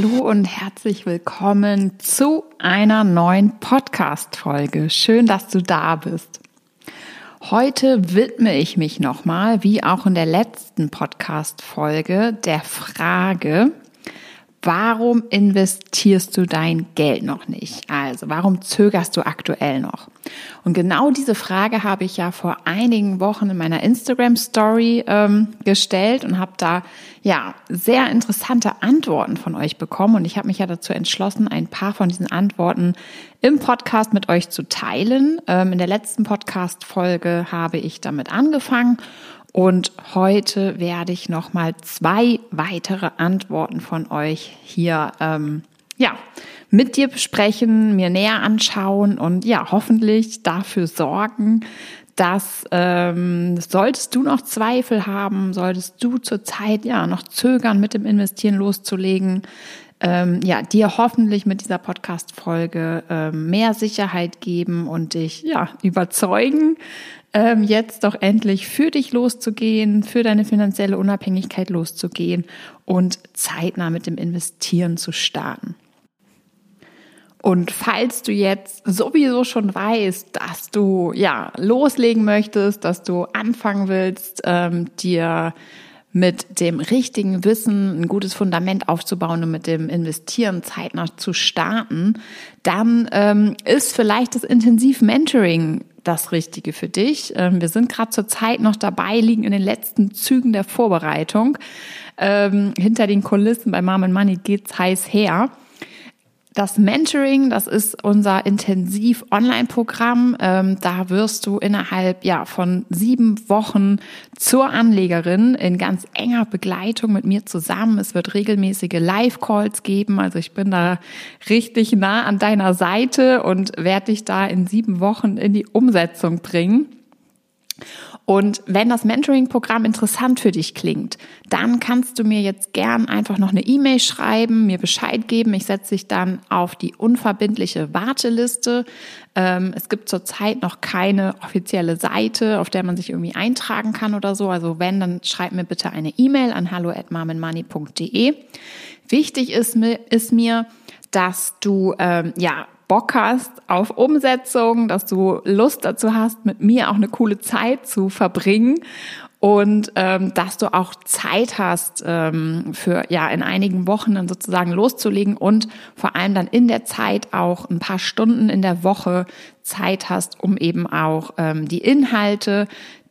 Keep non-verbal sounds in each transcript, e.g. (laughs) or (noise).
Hallo und herzlich willkommen zu einer neuen Podcast-Folge. Schön, dass du da bist. Heute widme ich mich nochmal, wie auch in der letzten Podcast-Folge, der Frage, warum investierst du dein Geld noch nicht? Also warum zögerst du aktuell noch? Und genau diese Frage habe ich ja vor einigen Wochen in meiner Instagram Story ähm, gestellt und habe da ja sehr interessante Antworten von euch bekommen. Und ich habe mich ja dazu entschlossen, ein paar von diesen Antworten im Podcast mit euch zu teilen. Ähm, in der letzten Podcast-Folge habe ich damit angefangen und heute werde ich noch mal zwei weitere Antworten von euch hier ähm, ja mit dir besprechen, mir näher anschauen und ja hoffentlich dafür sorgen, dass ähm, solltest du noch Zweifel haben, solltest du zurzeit ja noch zögern, mit dem Investieren loszulegen, ähm, ja, dir hoffentlich mit dieser Podcast-Folge ähm, mehr Sicherheit geben und dich ja überzeugen, ähm, jetzt doch endlich für dich loszugehen, für deine finanzielle Unabhängigkeit loszugehen und zeitnah mit dem Investieren zu starten. Und falls du jetzt sowieso schon weißt, dass du ja loslegen möchtest, dass du anfangen willst, ähm, dir mit dem richtigen Wissen ein gutes Fundament aufzubauen und mit dem Investieren zeitnah zu starten, dann ähm, ist vielleicht das Intensiv-Mentoring das Richtige für dich. Ähm, wir sind gerade zur Zeit noch dabei, liegen in den letzten Zügen der Vorbereitung. Ähm, hinter den Kulissen bei Mom and Money geht's heiß her. Das Mentoring, das ist unser intensiv Online-Programm. Ähm, da wirst du innerhalb ja von sieben Wochen zur Anlegerin in ganz enger Begleitung mit mir zusammen. Es wird regelmäßige Live-Calls geben. Also ich bin da richtig nah an deiner Seite und werde dich da in sieben Wochen in die Umsetzung bringen. Und wenn das Mentoring-Programm interessant für dich klingt, dann kannst du mir jetzt gern einfach noch eine E-Mail schreiben, mir Bescheid geben. Ich setze dich dann auf die unverbindliche Warteliste. Ähm, es gibt zurzeit noch keine offizielle Seite, auf der man sich irgendwie eintragen kann oder so. Also wenn, dann schreib mir bitte eine E-Mail an hallo@marmenmoney.de. Wichtig ist mir, ist mir dass du ähm, ja Bock hast auf Umsetzung, dass du Lust dazu hast, mit mir auch eine coole Zeit zu verbringen und ähm, dass du auch Zeit hast ähm, für ja in einigen Wochen dann sozusagen loszulegen und vor allem dann in der Zeit auch ein paar Stunden in der Woche Zeit hast, um eben auch ähm, die Inhalte,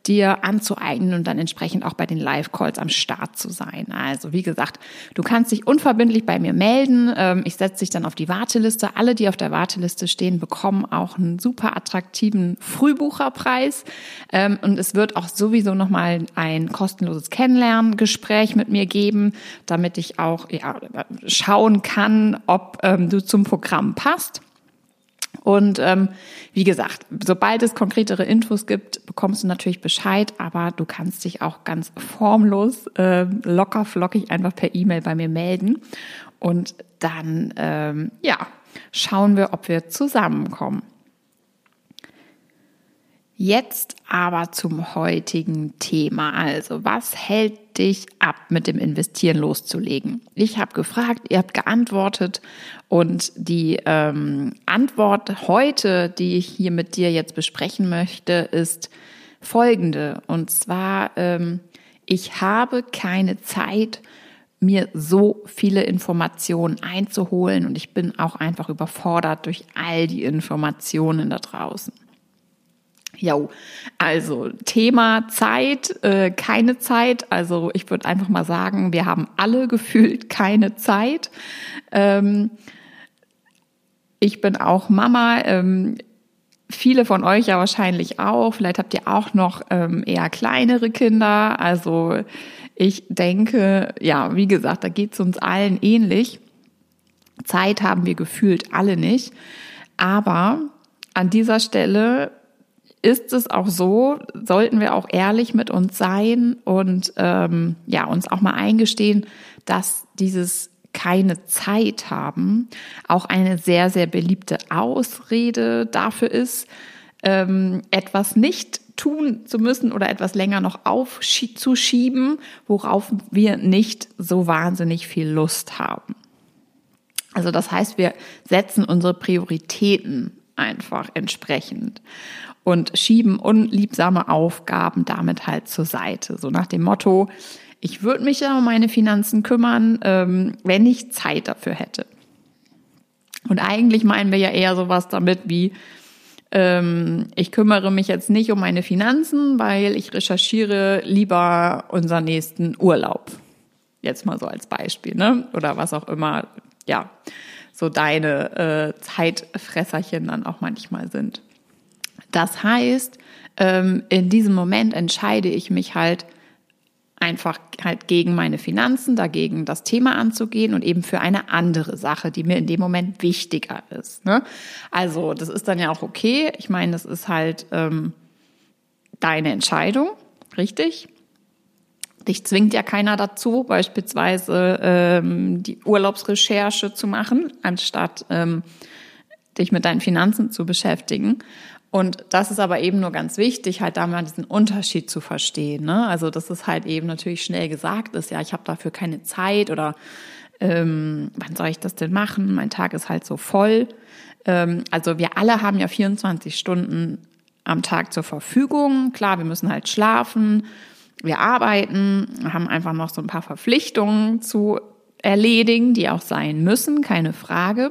dir anzueignen und dann entsprechend auch bei den Live-Calls am Start zu sein. Also wie gesagt, du kannst dich unverbindlich bei mir melden. Ähm, ich setze dich dann auf die Warteliste. Alle, die auf der Warteliste stehen, bekommen auch einen super attraktiven Frühbucherpreis. Ähm, und es wird auch sowieso nochmal ein kostenloses Kennenlerngespräch mit mir geben, damit ich auch ja, schauen kann, ob ähm, du zum Programm passt. Und ähm, wie gesagt, sobald es konkretere Infos gibt, bekommst du natürlich Bescheid, aber du kannst dich auch ganz formlos, äh, locker, flockig einfach per E-Mail bei mir melden. Und dann, ähm, ja, schauen wir, ob wir zusammenkommen. Jetzt aber zum heutigen Thema. Also, was hält dich ab, mit dem Investieren loszulegen? Ich habe gefragt, ihr habt geantwortet und die ähm, Antwort heute, die ich hier mit dir jetzt besprechen möchte, ist folgende. Und zwar, ähm, ich habe keine Zeit, mir so viele Informationen einzuholen und ich bin auch einfach überfordert durch all die Informationen da draußen. Ja, also Thema Zeit, äh, keine Zeit. Also ich würde einfach mal sagen, wir haben alle (laughs) gefühlt keine Zeit. Ähm, ich bin auch Mama. Ähm, viele von euch ja wahrscheinlich auch. Vielleicht habt ihr auch noch ähm, eher kleinere Kinder. Also ich denke, ja, wie gesagt, da geht es uns allen ähnlich. Zeit haben wir gefühlt alle nicht. Aber an dieser Stelle ist es auch so, sollten wir auch ehrlich mit uns sein und ähm, ja uns auch mal eingestehen, dass dieses keine Zeit haben auch eine sehr sehr beliebte Ausrede dafür ist, ähm, etwas nicht tun zu müssen oder etwas länger noch aufzuschieben, worauf wir nicht so wahnsinnig viel Lust haben. Also das heißt, wir setzen unsere Prioritäten einfach entsprechend und schieben unliebsame Aufgaben damit halt zur Seite. So nach dem Motto, ich würde mich ja um meine Finanzen kümmern, ähm, wenn ich Zeit dafür hätte. Und eigentlich meinen wir ja eher sowas damit wie, ähm, ich kümmere mich jetzt nicht um meine Finanzen, weil ich recherchiere lieber unseren nächsten Urlaub. Jetzt mal so als Beispiel, ne? Oder was auch immer, ja, so deine äh, Zeitfresserchen dann auch manchmal sind. Das heißt, ähm, in diesem Moment entscheide ich mich halt, einfach halt gegen meine Finanzen, dagegen das Thema anzugehen und eben für eine andere Sache, die mir in dem Moment wichtiger ist. Ne? Also das ist dann ja auch okay. Ich meine, das ist halt ähm, deine Entscheidung, richtig? Dich zwingt ja keiner dazu, beispielsweise ähm, die Urlaubsrecherche zu machen, anstatt ähm, dich mit deinen Finanzen zu beschäftigen. Und das ist aber eben nur ganz wichtig, halt da mal diesen Unterschied zu verstehen. Ne? Also dass es halt eben natürlich schnell gesagt ist, ja, ich habe dafür keine Zeit oder ähm, wann soll ich das denn machen? Mein Tag ist halt so voll. Ähm, also wir alle haben ja 24 Stunden am Tag zur Verfügung. Klar, wir müssen halt schlafen, wir arbeiten, haben einfach noch so ein paar Verpflichtungen zu erledigen, die auch sein müssen, keine Frage.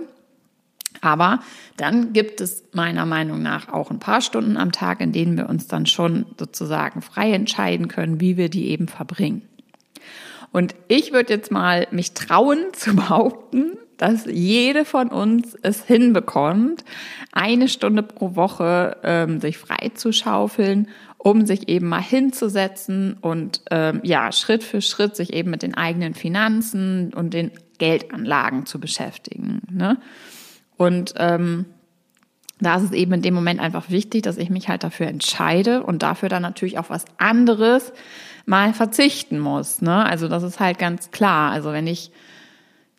Aber dann gibt es meiner Meinung nach auch ein paar Stunden am Tag, in denen wir uns dann schon sozusagen frei entscheiden können, wie wir die eben verbringen. Und ich würde jetzt mal mich trauen (laughs) zu behaupten, dass jede von uns es hinbekommt, eine Stunde pro Woche ähm, sich frei zu schaufeln, um sich eben mal hinzusetzen und ähm, ja Schritt für Schritt sich eben mit den eigenen Finanzen und den Geldanlagen zu beschäftigen. Ne? Und ähm, da ist es eben in dem Moment einfach wichtig, dass ich mich halt dafür entscheide und dafür dann natürlich auch was anderes mal verzichten muss. Ne? Also das ist halt ganz klar. Also wenn ich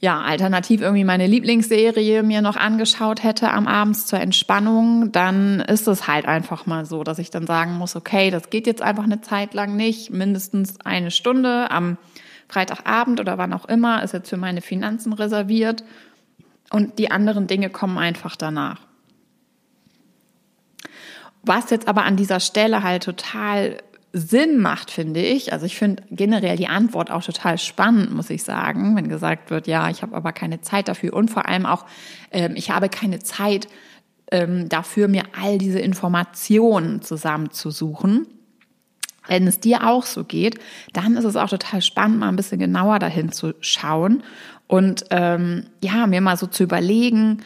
ja alternativ irgendwie meine Lieblingsserie mir noch angeschaut hätte am Abends zur Entspannung, dann ist es halt einfach mal so, dass ich dann sagen muss, okay, das geht jetzt einfach eine Zeit lang nicht, mindestens eine Stunde am Freitagabend oder wann auch immer ist jetzt für meine Finanzen reserviert und die anderen Dinge kommen einfach danach. Was jetzt aber an dieser Stelle halt total Sinn macht, finde ich. Also ich finde generell die Antwort auch total spannend, muss ich sagen, wenn gesagt wird, ja, ich habe aber keine Zeit dafür und vor allem auch, ähm, ich habe keine Zeit ähm, dafür, mir all diese Informationen zusammenzusuchen. Wenn es dir auch so geht, dann ist es auch total spannend, mal ein bisschen genauer dahin zu schauen und ähm, ja, mir mal so zu überlegen,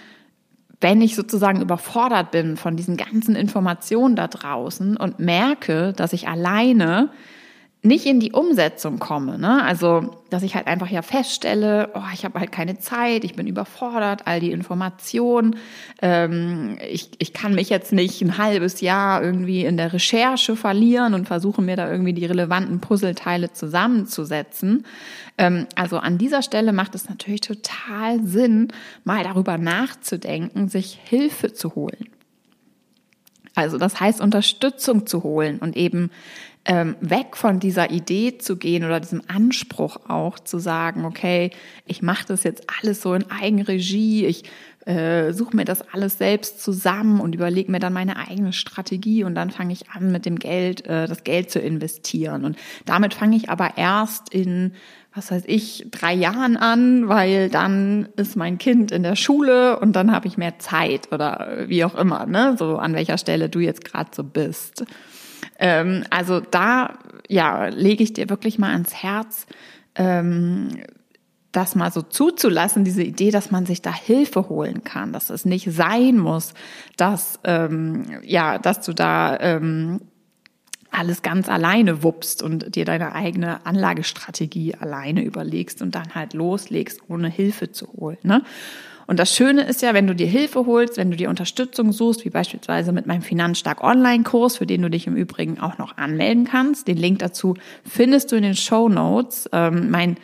wenn ich sozusagen überfordert bin von diesen ganzen Informationen da draußen und merke, dass ich alleine nicht in die Umsetzung komme. Ne? Also, dass ich halt einfach ja feststelle, oh, ich habe halt keine Zeit, ich bin überfordert, all die Informationen. Ähm, ich, ich kann mich jetzt nicht ein halbes Jahr irgendwie in der Recherche verlieren und versuchen mir da irgendwie die relevanten Puzzleteile zusammenzusetzen. Ähm, also an dieser Stelle macht es natürlich total Sinn, mal darüber nachzudenken, sich Hilfe zu holen. Also das heißt, Unterstützung zu holen und eben ähm, weg von dieser Idee zu gehen oder diesem Anspruch auch zu sagen, okay, ich mache das jetzt alles so in Eigenregie, ich äh, suche mir das alles selbst zusammen und überlege mir dann meine eigene Strategie und dann fange ich an, mit dem Geld, äh, das Geld zu investieren. Und damit fange ich aber erst in was weiß ich, drei Jahren an, weil dann ist mein Kind in der Schule und dann habe ich mehr Zeit oder wie auch immer, ne? So an welcher Stelle du jetzt gerade so bist. Ähm, also da, ja, lege ich dir wirklich mal ans Herz, ähm, das mal so zuzulassen, diese Idee, dass man sich da Hilfe holen kann, dass es nicht sein muss, dass ähm, ja, dass du da ähm, alles ganz alleine wuppst und dir deine eigene Anlagestrategie alleine überlegst und dann halt loslegst, ohne Hilfe zu holen. Ne? Und das Schöne ist ja, wenn du dir Hilfe holst, wenn du dir Unterstützung suchst, wie beispielsweise mit meinem Finanzstark Online-Kurs, für den du dich im Übrigen auch noch anmelden kannst. Den Link dazu findest du in den Show Notes. Ähm, mein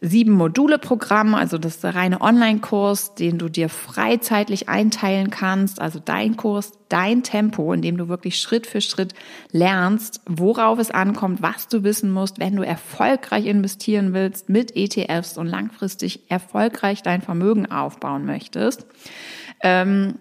sieben Module-Programm, also das ist der reine Online-Kurs, den du dir freizeitlich einteilen kannst, also dein Kurs, dein Tempo, in dem du wirklich Schritt für Schritt lernst, worauf es ankommt, was du wissen musst, wenn du erfolgreich investieren willst mit ETFs und langfristig erfolgreich dein Vermögen aufbauen möchtest. Ähm,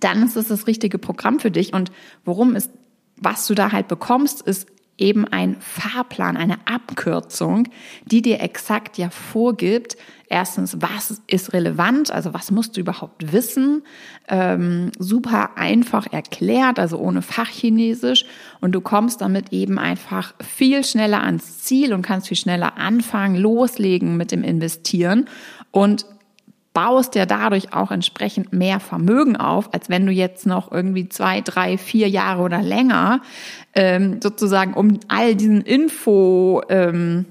dann ist es das richtige Programm für dich. Und worum es, was du da halt bekommst, ist eben ein Fahrplan, eine Abkürzung, die dir exakt ja vorgibt, erstens, was ist relevant, also was musst du überhaupt wissen, ähm, super einfach erklärt, also ohne Fachchinesisch. Und du kommst damit eben einfach viel schneller ans Ziel und kannst viel schneller anfangen, loslegen mit dem Investieren. Und baust ja dadurch auch entsprechend mehr Vermögen auf, als wenn du jetzt noch irgendwie zwei, drei, vier Jahre oder länger ähm, sozusagen um all diesen Info ähm,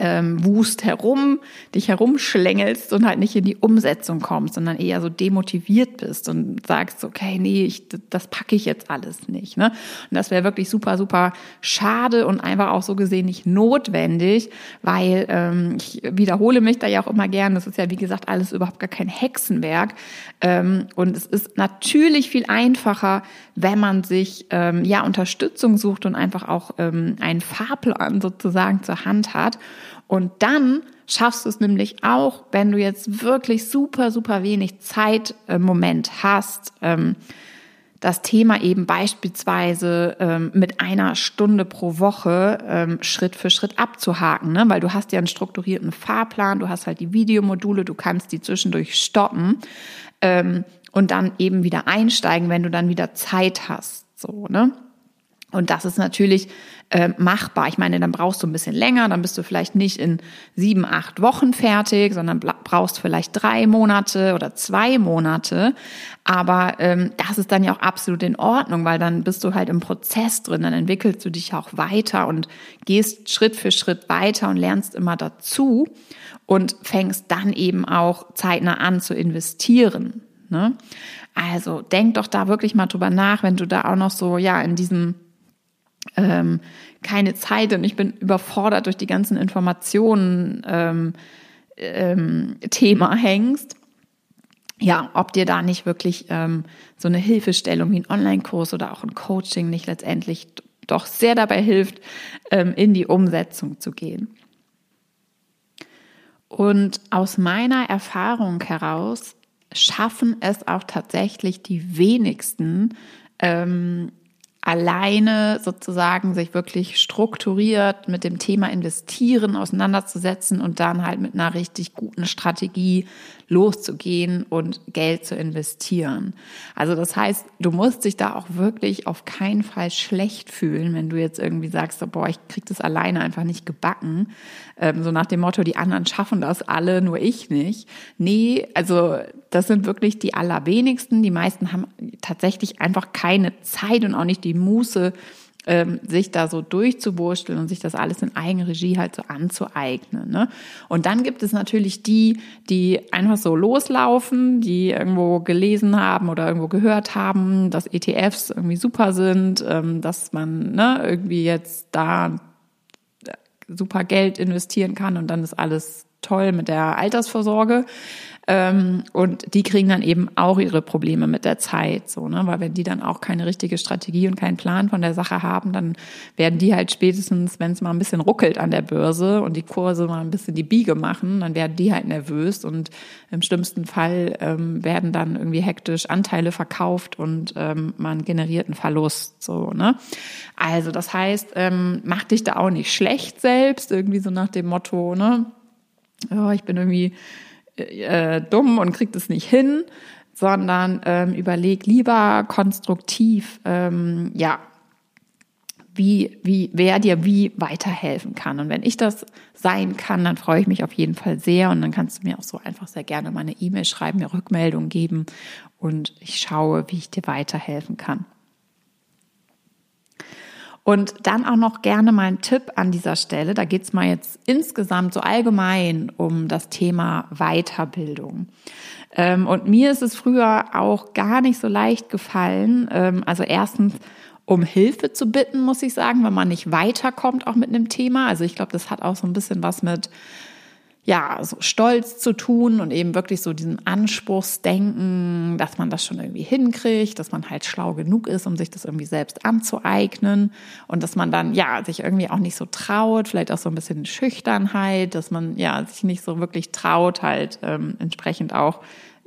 ähm, Wust herum, dich herumschlängelst und halt nicht in die Umsetzung kommst, sondern eher so demotiviert bist und sagst, okay, nee, ich, das packe ich jetzt alles nicht. Ne? Und das wäre wirklich super, super schade und einfach auch so gesehen nicht notwendig, weil ähm, ich wiederhole mich da ja auch immer gern, das ist ja wie gesagt alles überhaupt gar kein Hexenwerk. Ähm, und es ist natürlich viel einfacher, wenn man sich ähm, ja Unterstützung sucht und einfach auch ähm, einen Fahrplan sozusagen zur Hand hat. Und dann schaffst du es nämlich auch, wenn du jetzt wirklich super, super wenig Zeit im Moment hast, ähm, das Thema eben beispielsweise ähm, mit einer Stunde pro Woche ähm, Schritt für Schritt abzuhaken, ne? weil du hast ja einen strukturierten Fahrplan, du hast halt die Videomodule, du kannst die zwischendurch stoppen ähm, und dann eben wieder einsteigen, wenn du dann wieder Zeit hast, so ne? Und das ist natürlich äh, machbar. Ich meine, dann brauchst du ein bisschen länger, dann bist du vielleicht nicht in sieben, acht Wochen fertig, sondern brauchst vielleicht drei Monate oder zwei Monate. Aber ähm, das ist dann ja auch absolut in Ordnung, weil dann bist du halt im Prozess drin, dann entwickelst du dich auch weiter und gehst Schritt für Schritt weiter und lernst immer dazu und fängst dann eben auch zeitnah an zu investieren. Ne? Also denk doch da wirklich mal drüber nach, wenn du da auch noch so ja in diesem ähm, keine Zeit und ich bin überfordert durch die ganzen Informationen ähm, ähm, Thema hängst. Ja, ob dir da nicht wirklich ähm, so eine Hilfestellung wie ein Online-Kurs oder auch ein Coaching nicht letztendlich doch sehr dabei hilft, ähm, in die Umsetzung zu gehen. Und aus meiner Erfahrung heraus schaffen es auch tatsächlich die wenigsten, ähm, alleine sozusagen sich wirklich strukturiert mit dem Thema Investieren auseinanderzusetzen und dann halt mit einer richtig guten Strategie loszugehen und Geld zu investieren. Also das heißt, du musst dich da auch wirklich auf keinen Fall schlecht fühlen, wenn du jetzt irgendwie sagst, boah, ich krieg das alleine einfach nicht gebacken. Ähm, so nach dem Motto, die anderen schaffen das alle, nur ich nicht. Nee, also das sind wirklich die allerwenigsten. Die meisten haben tatsächlich einfach keine Zeit und auch nicht die Muße, ähm, sich da so durchzuwursteln und sich das alles in Eigenregie halt so anzueignen. Ne? Und dann gibt es natürlich die, die einfach so loslaufen, die irgendwo gelesen haben oder irgendwo gehört haben, dass ETFs irgendwie super sind, ähm, dass man ne, irgendwie jetzt da äh, super Geld investieren kann und dann ist alles toll mit der Altersvorsorge. Ähm, und die kriegen dann eben auch ihre Probleme mit der Zeit, so, ne? Weil wenn die dann auch keine richtige Strategie und keinen Plan von der Sache haben, dann werden die halt spätestens, wenn es mal ein bisschen ruckelt an der Börse und die Kurse mal ein bisschen die Biege machen, dann werden die halt nervös und im schlimmsten Fall ähm, werden dann irgendwie hektisch Anteile verkauft und ähm, man generiert einen Verlust, so, ne? Also, das heißt, ähm, mach dich da auch nicht schlecht selbst, irgendwie so nach dem Motto, ne? Oh, ich bin irgendwie äh, dumm und kriegt es nicht hin, sondern ähm, überleg lieber konstruktiv, ähm, ja, wie, wie, wer dir wie weiterhelfen kann. Und wenn ich das sein kann, dann freue ich mich auf jeden Fall sehr. Und dann kannst du mir auch so einfach sehr gerne mal eine E-Mail schreiben, mir Rückmeldung geben und ich schaue, wie ich dir weiterhelfen kann. Und dann auch noch gerne mal ein Tipp an dieser Stelle. Da geht es mal jetzt insgesamt so allgemein um das Thema Weiterbildung. Ähm, und mir ist es früher auch gar nicht so leicht gefallen. Ähm, also erstens um Hilfe zu bitten, muss ich sagen, wenn man nicht weiterkommt, auch mit einem Thema. Also ich glaube, das hat auch so ein bisschen was mit ja, so stolz zu tun und eben wirklich so diesem Anspruchsdenken, dass man das schon irgendwie hinkriegt, dass man halt schlau genug ist, um sich das irgendwie selbst anzueignen und dass man dann, ja, sich irgendwie auch nicht so traut, vielleicht auch so ein bisschen Schüchternheit, dass man, ja, sich nicht so wirklich traut, halt ähm, entsprechend auch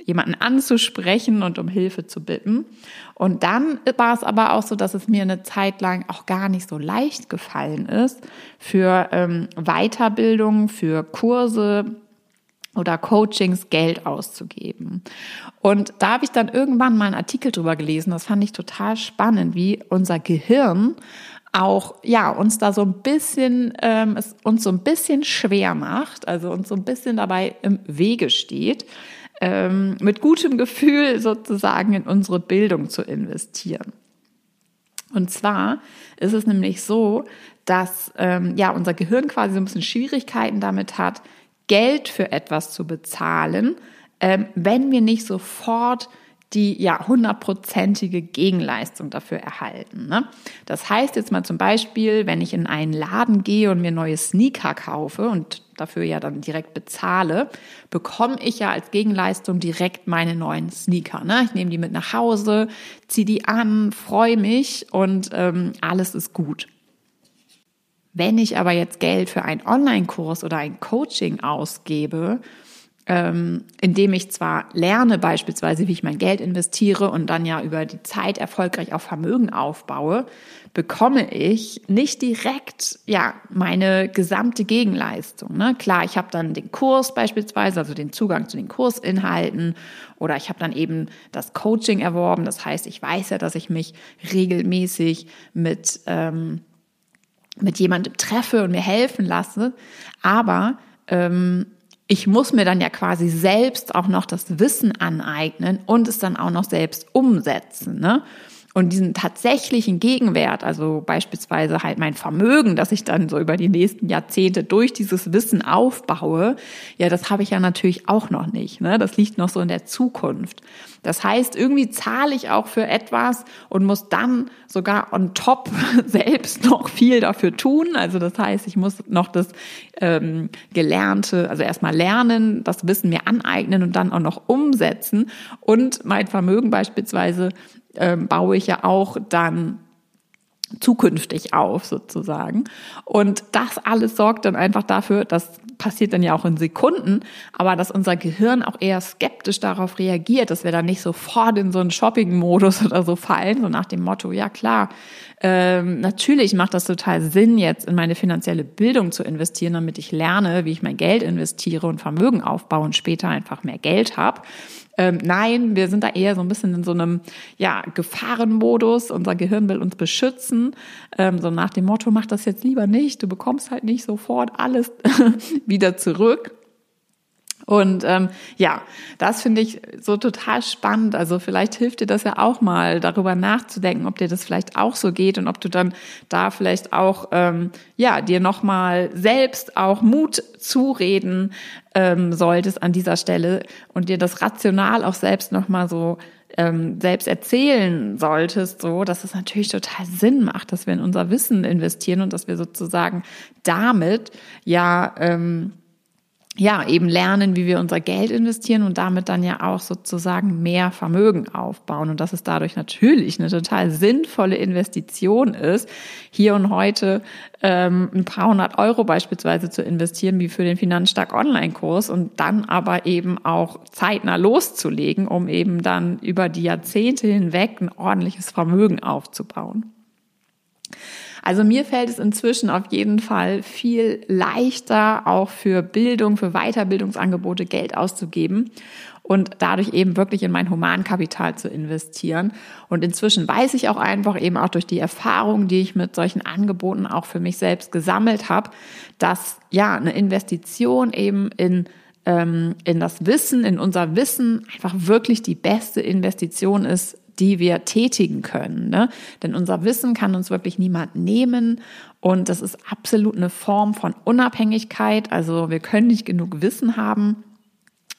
jemanden anzusprechen und um Hilfe zu bitten. Und dann war es aber auch so, dass es mir eine Zeit lang auch gar nicht so leicht gefallen ist, für ähm, Weiterbildung, für Kurse oder Coachings Geld auszugeben. Und da habe ich dann irgendwann mal einen Artikel drüber gelesen, das fand ich total spannend, wie unser Gehirn auch ja uns da so ein bisschen ähm, es uns so ein bisschen schwer macht, also uns so ein bisschen dabei im Wege steht, ähm, mit gutem Gefühl sozusagen in unsere Bildung zu investieren. Und zwar ist es nämlich so, dass ähm, ja unser Gehirn quasi so ein bisschen Schwierigkeiten damit hat, Geld für etwas zu bezahlen, ähm, wenn wir nicht sofort die ja hundertprozentige Gegenleistung dafür erhalten. Ne? Das heißt jetzt mal zum Beispiel, wenn ich in einen Laden gehe und mir neue Sneaker kaufe und dafür ja dann direkt bezahle, bekomme ich ja als Gegenleistung direkt meine neuen Sneaker. Ne? Ich nehme die mit nach Hause, ziehe die an, freue mich und ähm, alles ist gut. Wenn ich aber jetzt Geld für einen Online-Kurs oder ein Coaching ausgebe, ähm, indem ich zwar lerne beispielsweise, wie ich mein Geld investiere und dann ja über die Zeit erfolgreich auch Vermögen aufbaue, bekomme ich nicht direkt ja meine gesamte Gegenleistung. Ne? Klar, ich habe dann den Kurs beispielsweise, also den Zugang zu den Kursinhalten oder ich habe dann eben das Coaching erworben. Das heißt, ich weiß ja, dass ich mich regelmäßig mit ähm, mit jemandem treffe und mir helfen lasse, aber ähm, ich muss mir dann ja quasi selbst auch noch das Wissen aneignen und es dann auch noch selbst umsetzen. Ne? Und diesen tatsächlichen Gegenwert, also beispielsweise halt mein Vermögen, das ich dann so über die nächsten Jahrzehnte durch dieses Wissen aufbaue, ja, das habe ich ja natürlich auch noch nicht. Ne? Das liegt noch so in der Zukunft. Das heißt, irgendwie zahle ich auch für etwas und muss dann sogar on top (laughs) selbst noch viel dafür tun. Also das heißt, ich muss noch das ähm, Gelernte, also erstmal lernen, das Wissen mir aneignen und dann auch noch umsetzen und mein Vermögen beispielsweise ähm, baue ich ja auch dann zukünftig auf sozusagen. Und das alles sorgt dann einfach dafür, das passiert dann ja auch in Sekunden, aber dass unser Gehirn auch eher skeptisch darauf reagiert, dass wir dann nicht sofort in so einen Shopping-Modus oder so fallen, so nach dem Motto, ja klar, ähm, natürlich macht das total Sinn, jetzt in meine finanzielle Bildung zu investieren, damit ich lerne, wie ich mein Geld investiere und Vermögen aufbaue und später einfach mehr Geld habe. Ähm, nein, wir sind da eher so ein bisschen in so einem ja, Gefahrenmodus. Unser Gehirn will uns beschützen. Ähm, so nach dem Motto, mach das jetzt lieber nicht. Du bekommst halt nicht sofort alles (laughs) wieder zurück. Und ähm, ja, das finde ich so total spannend. Also vielleicht hilft dir das ja auch mal, darüber nachzudenken, ob dir das vielleicht auch so geht und ob du dann da vielleicht auch ähm, ja dir nochmal selbst auch Mut zureden ähm, solltest an dieser Stelle und dir das rational auch selbst nochmal so ähm, selbst erzählen solltest, so dass es natürlich total Sinn macht, dass wir in unser Wissen investieren und dass wir sozusagen damit ja ähm, ja, eben lernen, wie wir unser Geld investieren und damit dann ja auch sozusagen mehr Vermögen aufbauen. Und dass es dadurch natürlich eine total sinnvolle Investition ist, hier und heute ähm, ein paar hundert Euro beispielsweise zu investieren, wie für den Finanzstark Online-Kurs und dann aber eben auch zeitnah loszulegen, um eben dann über die Jahrzehnte hinweg ein ordentliches Vermögen aufzubauen. Also mir fällt es inzwischen auf jeden Fall viel leichter, auch für Bildung, für Weiterbildungsangebote Geld auszugeben und dadurch eben wirklich in mein Humankapital zu investieren. Und inzwischen weiß ich auch einfach eben auch durch die Erfahrung, die ich mit solchen Angeboten auch für mich selbst gesammelt habe, dass ja eine Investition eben in ähm, in das Wissen, in unser Wissen einfach wirklich die beste Investition ist, die wir tätigen können. Ne? Denn unser Wissen kann uns wirklich niemand nehmen und das ist absolut eine Form von Unabhängigkeit. Also wir können nicht genug Wissen haben.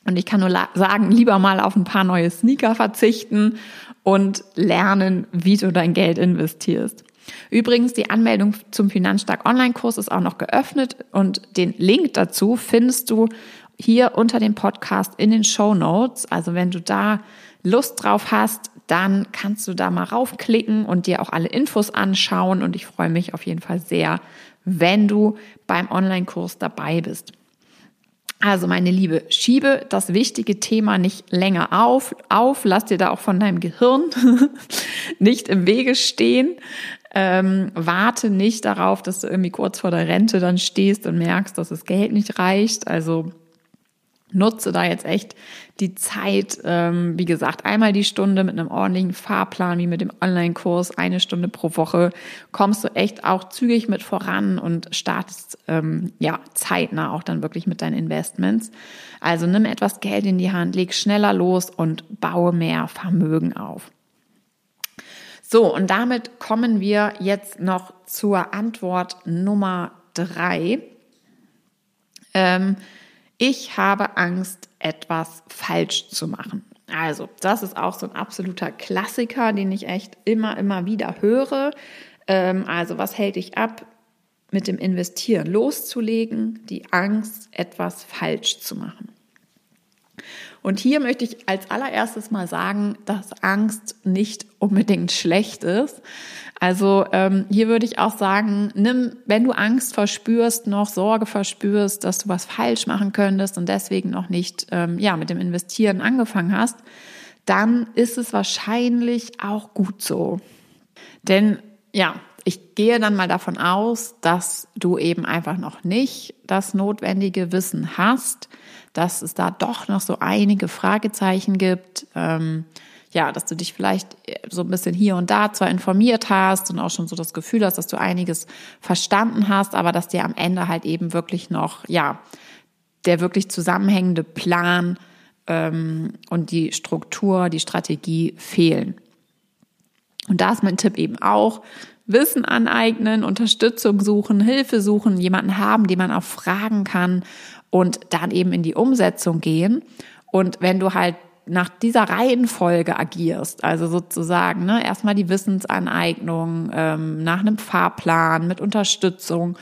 Und ich kann nur sagen, lieber mal auf ein paar neue Sneaker verzichten und lernen, wie du dein Geld investierst. Übrigens, die Anmeldung zum Finanzstark Online-Kurs ist auch noch geöffnet und den Link dazu findest du hier unter dem Podcast in den Show Notes. Also wenn du da Lust drauf hast, dann kannst du da mal raufklicken und dir auch alle Infos anschauen. Und ich freue mich auf jeden Fall sehr, wenn du beim Online-Kurs dabei bist. Also meine Liebe, schiebe das wichtige Thema nicht länger auf, auf, lass dir da auch von deinem Gehirn (laughs) nicht im Wege stehen. Ähm, warte nicht darauf, dass du irgendwie kurz vor der Rente dann stehst und merkst, dass das Geld nicht reicht. Also nutze da jetzt echt die Zeit, ähm, wie gesagt, einmal die Stunde mit einem ordentlichen Fahrplan, wie mit dem Online-Kurs, eine Stunde pro Woche, kommst du echt auch zügig mit voran und startest ähm, ja zeitnah auch dann wirklich mit deinen Investments. Also nimm etwas Geld in die Hand, leg schneller los und baue mehr Vermögen auf. So, und damit kommen wir jetzt noch zur Antwort Nummer drei. Ähm, ich habe Angst, etwas falsch zu machen. Also, das ist auch so ein absoluter Klassiker, den ich echt immer, immer wieder höre. Ähm, also, was hält dich ab, mit dem Investieren loszulegen? Die Angst, etwas falsch zu machen. Und hier möchte ich als allererstes mal sagen, dass Angst nicht unbedingt schlecht ist. Also ähm, hier würde ich auch sagen, nimm, wenn du Angst verspürst, noch Sorge verspürst, dass du was falsch machen könntest und deswegen noch nicht ähm, ja mit dem Investieren angefangen hast, dann ist es wahrscheinlich auch gut so. Denn ja, ich gehe dann mal davon aus, dass du eben einfach noch nicht das notwendige Wissen hast, dass es da doch noch so einige Fragezeichen gibt. Ähm, ja, dass du dich vielleicht so ein bisschen hier und da zwar informiert hast und auch schon so das Gefühl hast, dass du einiges verstanden hast, aber dass dir am Ende halt eben wirklich noch, ja, der wirklich zusammenhängende Plan ähm, und die Struktur, die Strategie fehlen. Und da ist mein Tipp eben auch, Wissen aneignen, Unterstützung suchen, Hilfe suchen, jemanden haben, den man auch fragen kann und dann eben in die Umsetzung gehen. Und wenn du halt nach dieser Reihenfolge agierst, also sozusagen ne, erstmal die Wissensaneignung ähm, nach einem Fahrplan mit Unterstützung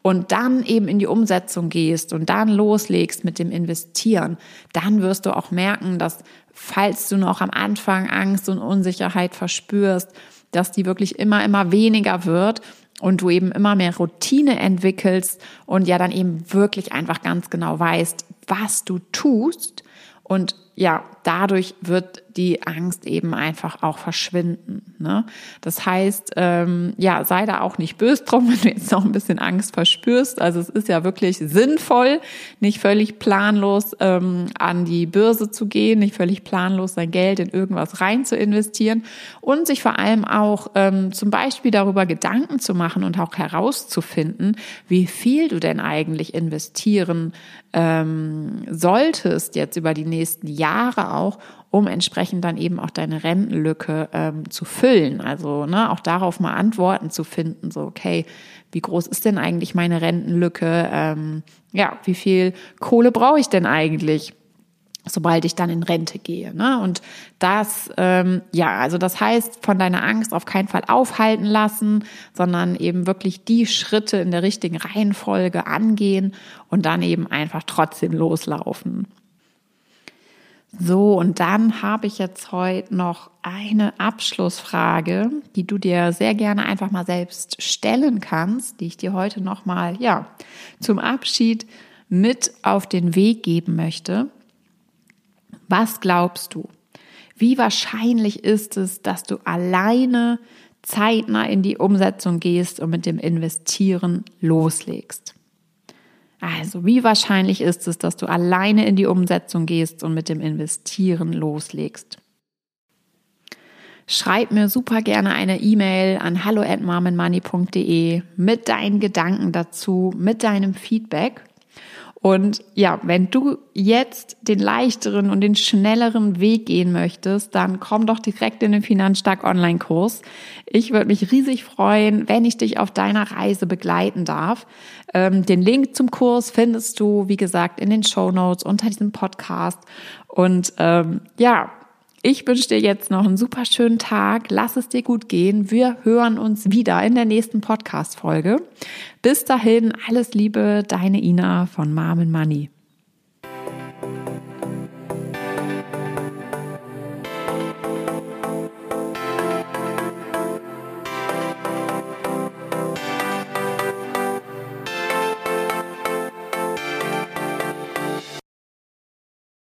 und dann eben in die Umsetzung gehst und dann loslegst mit dem Investieren, dann wirst du auch merken, dass falls du noch am Anfang Angst und Unsicherheit verspürst, dass die wirklich immer, immer weniger wird und du eben immer mehr Routine entwickelst und ja dann eben wirklich einfach ganz genau weißt, was du tust. Und ja, dadurch wird die Angst eben einfach auch verschwinden. Ne? Das heißt, ähm, ja, sei da auch nicht böse drum, (laughs) wenn du jetzt noch ein bisschen Angst verspürst. Also es ist ja wirklich sinnvoll, nicht völlig planlos ähm, an die Börse zu gehen, nicht völlig planlos sein Geld in irgendwas rein zu investieren und sich vor allem auch ähm, zum Beispiel darüber Gedanken zu machen und auch herauszufinden, wie viel du denn eigentlich investieren ähm, solltest jetzt über die nächsten Jahre auch, um entsprechend dann eben auch deine Rentenlücke ähm, zu füllen. Also ne, auch darauf mal Antworten zu finden, so okay, wie groß ist denn eigentlich meine Rentenlücke? Ähm, ja, wie viel Kohle brauche ich denn eigentlich? sobald ich dann in Rente gehe. Ne? Und das, ähm, ja, also das heißt, von deiner Angst auf keinen Fall aufhalten lassen, sondern eben wirklich die Schritte in der richtigen Reihenfolge angehen und dann eben einfach trotzdem loslaufen. So, und dann habe ich jetzt heute noch eine Abschlussfrage, die du dir sehr gerne einfach mal selbst stellen kannst, die ich dir heute nochmal, ja, zum Abschied mit auf den Weg geben möchte. Was glaubst du? Wie wahrscheinlich ist es, dass du alleine zeitnah in die Umsetzung gehst und mit dem Investieren loslegst? Also, wie wahrscheinlich ist es, dass du alleine in die Umsetzung gehst und mit dem Investieren loslegst? Schreib mir super gerne eine E-Mail an hallo@marmenmoney.de mit deinen Gedanken dazu, mit deinem Feedback. Und ja, wenn du jetzt den leichteren und den schnelleren Weg gehen möchtest, dann komm doch direkt in den Finanzstark Online-Kurs. Ich würde mich riesig freuen, wenn ich dich auf deiner Reise begleiten darf. Ähm, den Link zum Kurs findest du, wie gesagt, in den Show Notes unter diesem Podcast. Und ähm, ja, Ich wünsche dir jetzt noch einen super schönen Tag. Lass es dir gut gehen. Wir hören uns wieder in der nächsten Podcast-Folge. Bis dahin, alles Liebe, deine Ina von Mom Money.